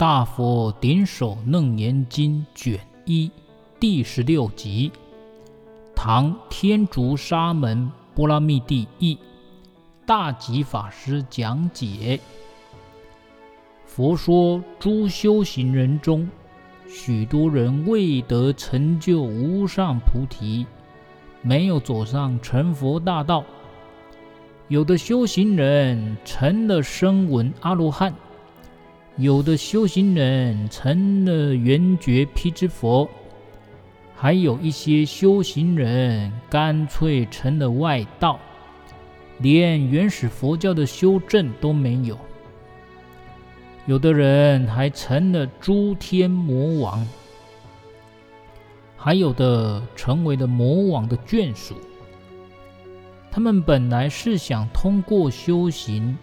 大佛顶首楞严经卷一第十六集，唐天竺沙门波拉密帝译，大吉法师讲解。佛说，诸修行人中，许多人未得成就无上菩提，没有走上成佛大道；有的修行人成了声闻阿罗汉。有的修行人成了缘觉辟支佛，还有一些修行人干脆成了外道，连原始佛教的修证都没有。有的人还成了诸天魔王，还有的成为了魔王的眷属。他们本来是想通过修行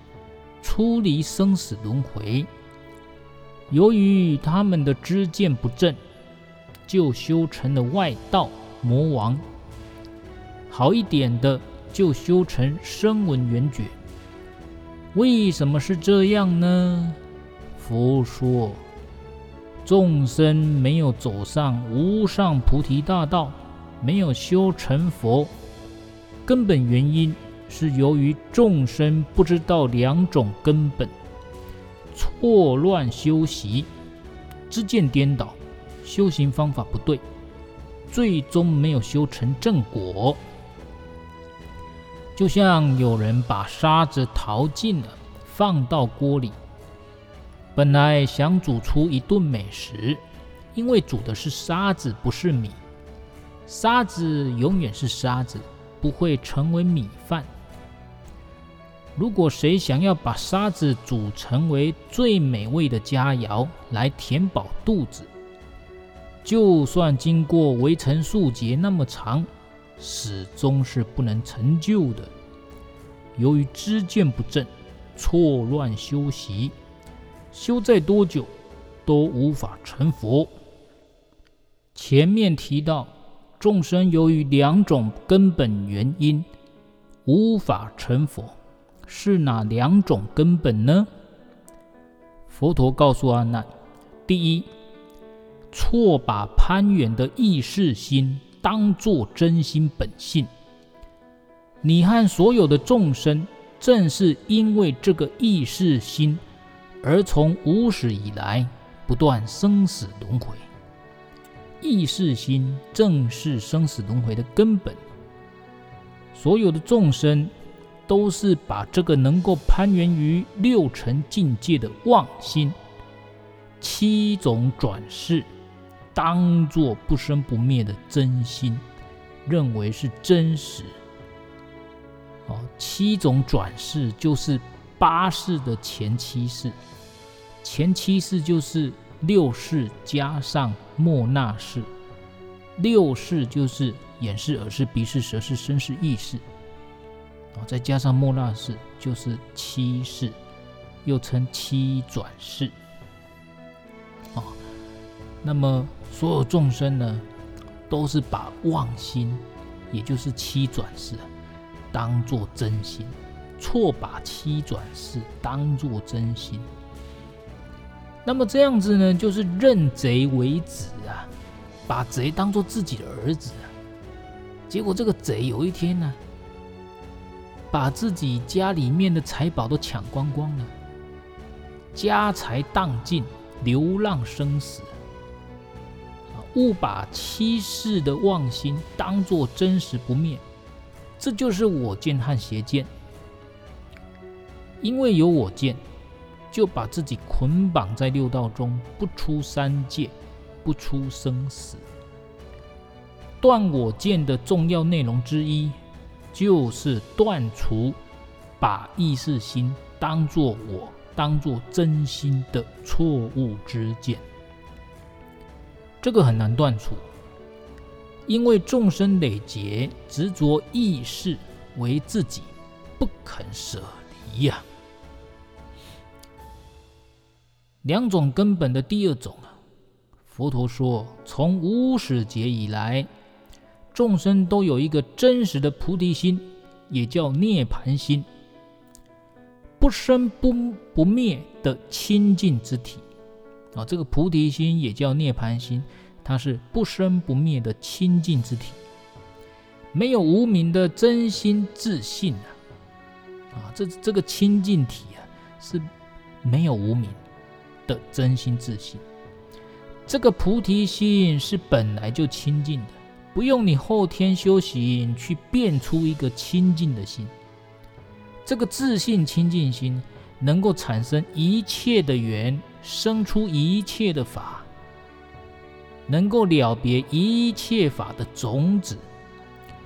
出离生死轮回。由于他们的知见不正，就修成了外道魔王；好一点的，就修成声闻缘觉。为什么是这样呢？佛说，众生没有走上无上菩提大道，没有修成佛，根本原因是由于众生不知道两种根本。错乱修习，知见颠倒，修行方法不对，最终没有修成正果。就像有人把沙子淘尽了，放到锅里，本来想煮出一顿美食，因为煮的是沙子，不是米。沙子永远是沙子，不会成为米饭。如果谁想要把沙子煮成为最美味的佳肴来填饱肚子，就算经过围城数劫那么长，始终是不能成就的。由于知见不正，错乱修习，修再多久都无法成佛。前面提到，众生由于两种根本原因，无法成佛。是哪两种根本呢？佛陀告诉阿难：第一，错把攀缘的意识心当作真心本性。你和所有的众生，正是因为这个意识心，而从无始以来不断生死轮回。意识心正是生死轮回的根本。所有的众生。都是把这个能够攀缘于六尘境界的妄心，七种转世，当作不生不灭的真心，认为是真实。哦，七种转世就是八世的前七世，前七世就是六世加上末那世，六世就是眼识、耳识、鼻识、舌识、身识、意识。再加上莫那世，就是七世，又称七转世。啊，那么所有众生呢，都是把妄心，也就是七转世，当做真心，错把七转世当做真心。那么这样子呢，就是认贼为子啊，把贼当做自己的儿子啊。结果这个贼有一天呢，把自己家里面的财宝都抢光光了，家财荡尽，流浪生死。误把七世的妄心当作真实不灭，这就是我见和邪见。因为有我见，就把自己捆绑在六道中，不出三界，不出生死。断我见的重要内容之一。就是断除把意识心当作我、当作真心的错误之见。这个很难断除，因为众生累劫执着意识为自己，不肯舍离呀。两种根本的第二种啊，佛陀说，从无始劫以来。众生都有一个真实的菩提心，也叫涅槃心，不生不不灭的清净之体。啊，这个菩提心也叫涅槃心，它是不生不灭的清净之体，没有无明的真心自信啊，啊，这这个清净体啊是没有无明的真心自信，这个菩提心是本来就清净的，不用你后天修行去变出一个清净的心，这个自信清净心能够产生一切的缘。生出一切的法，能够了别一切法的种子，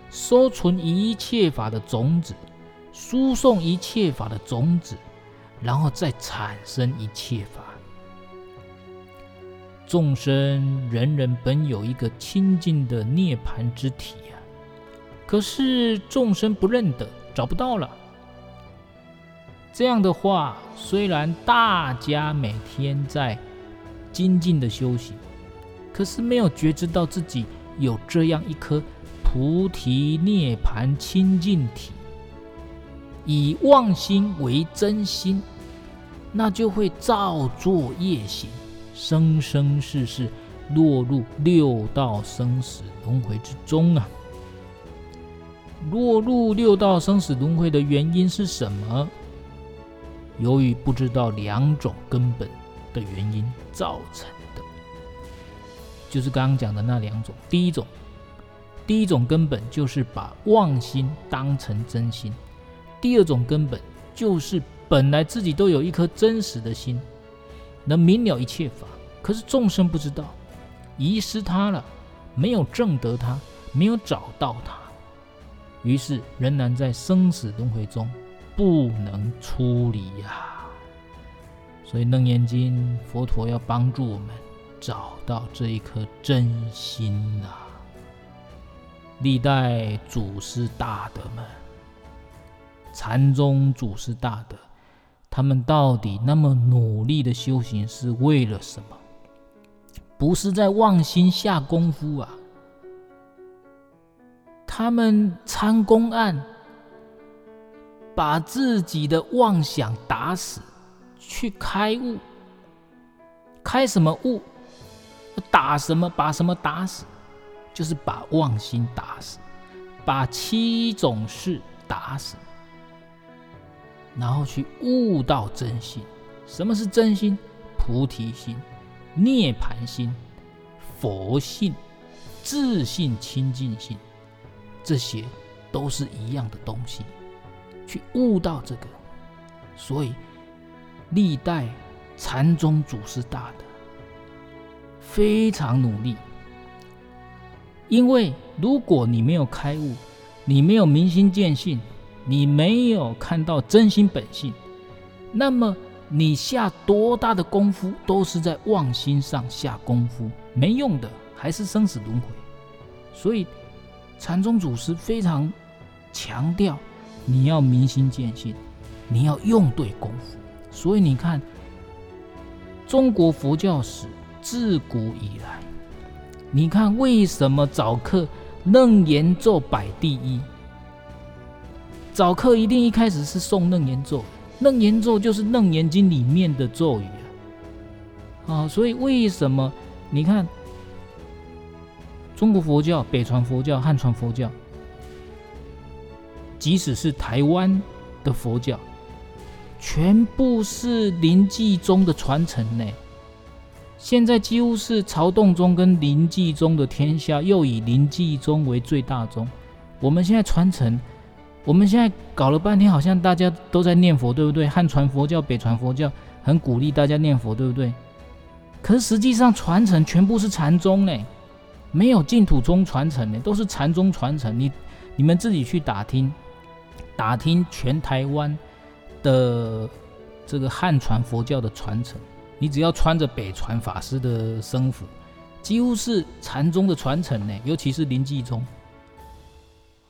收存一切法的种子，输送一切法的种子，然后再产生一切法。众生人人本有一个清净的涅槃之体呀，可是众生不认得，找不到了。这样的话，虽然大家每天在精进的修行，可是没有觉知到自己有这样一颗菩提涅槃清净体，以妄心为真心，那就会造作业行，生生世世落入六道生死轮回之中啊！落入六道生死轮回的原因是什么？由于不知道两种根本的原因造成的，就是刚刚讲的那两种。第一种，第一种根本就是把妄心当成真心；第二种根本就是本来自己都有一颗真实的心，能明了一切法，可是众生不知道，遗失它了，没有证得它，没有找到它，于是仍然在生死轮回中。不能出离呀，所以《楞严经》佛陀要帮助我们找到这一颗真心呐。历代祖师大德们，禅宗祖师大德，他们到底那么努力的修行是为了什么？不是在妄心下功夫啊，他们参公案。把自己的妄想打死，去开悟。开什么悟？打什么？把什么打死？就是把妄心打死，把七种事打死，然后去悟到真心。什么是真心？菩提心、涅槃心、佛性、自信清净心，这些都是一样的东西。去悟到这个，所以历代禅宗祖师大德非常努力。因为如果你没有开悟，你没有明心见性，你没有看到真心本性，那么你下多大的功夫都是在妄心上下功夫，没用的，还是生死轮回。所以禅宗祖师非常强调。你要明心见性，你要用对功夫。所以你看，中国佛教史自古以来，你看为什么早课楞严咒摆第一？早课一定一开始是诵楞严咒，楞严咒就是楞严经里面的咒语啊。啊，所以为什么你看中国佛教、北传佛教、汉传佛教？即使是台湾的佛教，全部是临济宗的传承呢。现在几乎是曹洞宗跟临济宗的天下，又以临济宗为最大宗。我们现在传承，我们现在搞了半天，好像大家都在念佛，对不对？汉传佛教、北传佛教很鼓励大家念佛，对不对？可是实际上传承全部是禅宗呢，没有净土宗传承呢，都是禅宗传承。你你们自己去打听。打听全台湾的这个汉传佛教的传承，你只要穿着北传法师的僧服，几乎是禅宗的传承呢，尤其是临济宗。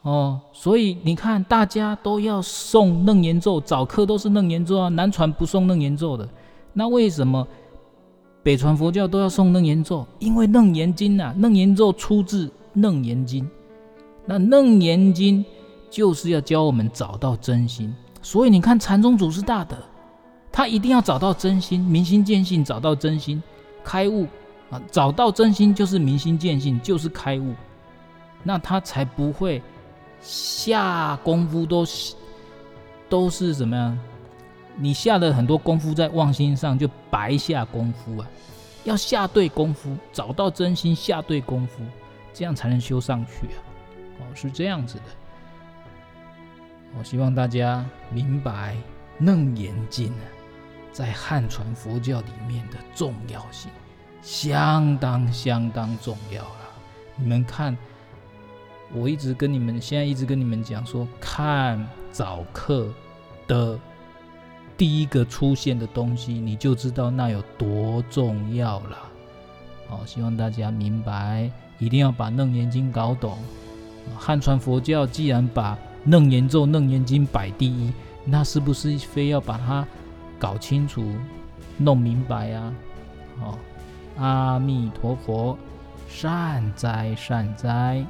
哦，所以你看，大家都要诵楞严咒，早课都是楞严咒啊，南传不诵楞严咒的。那为什么北传佛教都要诵楞严咒？因为楞严经啊，楞严咒出自楞严经，那楞严经。就是要教我们找到真心，所以你看禅宗祖师大德，他一定要找到真心，明心见性，找到真心，开悟啊，找到真心就是明心见性，就是开悟，那他才不会下功夫都都是怎么样？你下了很多功夫在妄心上，就白下功夫啊！要下对功夫，找到真心，下对功夫，这样才能修上去啊！哦，是这样子的。我希望大家明白《楞严经》啊，在汉传佛教里面的重要性，相当相当重要了。你们看，我一直跟你们，现在一直跟你们讲说，看早课的。第一个出现的东西，你就知道那有多重要了。好，希望大家明白，一定要把《楞严经》搞懂。汉传佛教既然把楞严咒、楞严经摆第一，那是不是非要把它搞清楚、弄明白呀？好，阿弥陀佛，善哉善哉。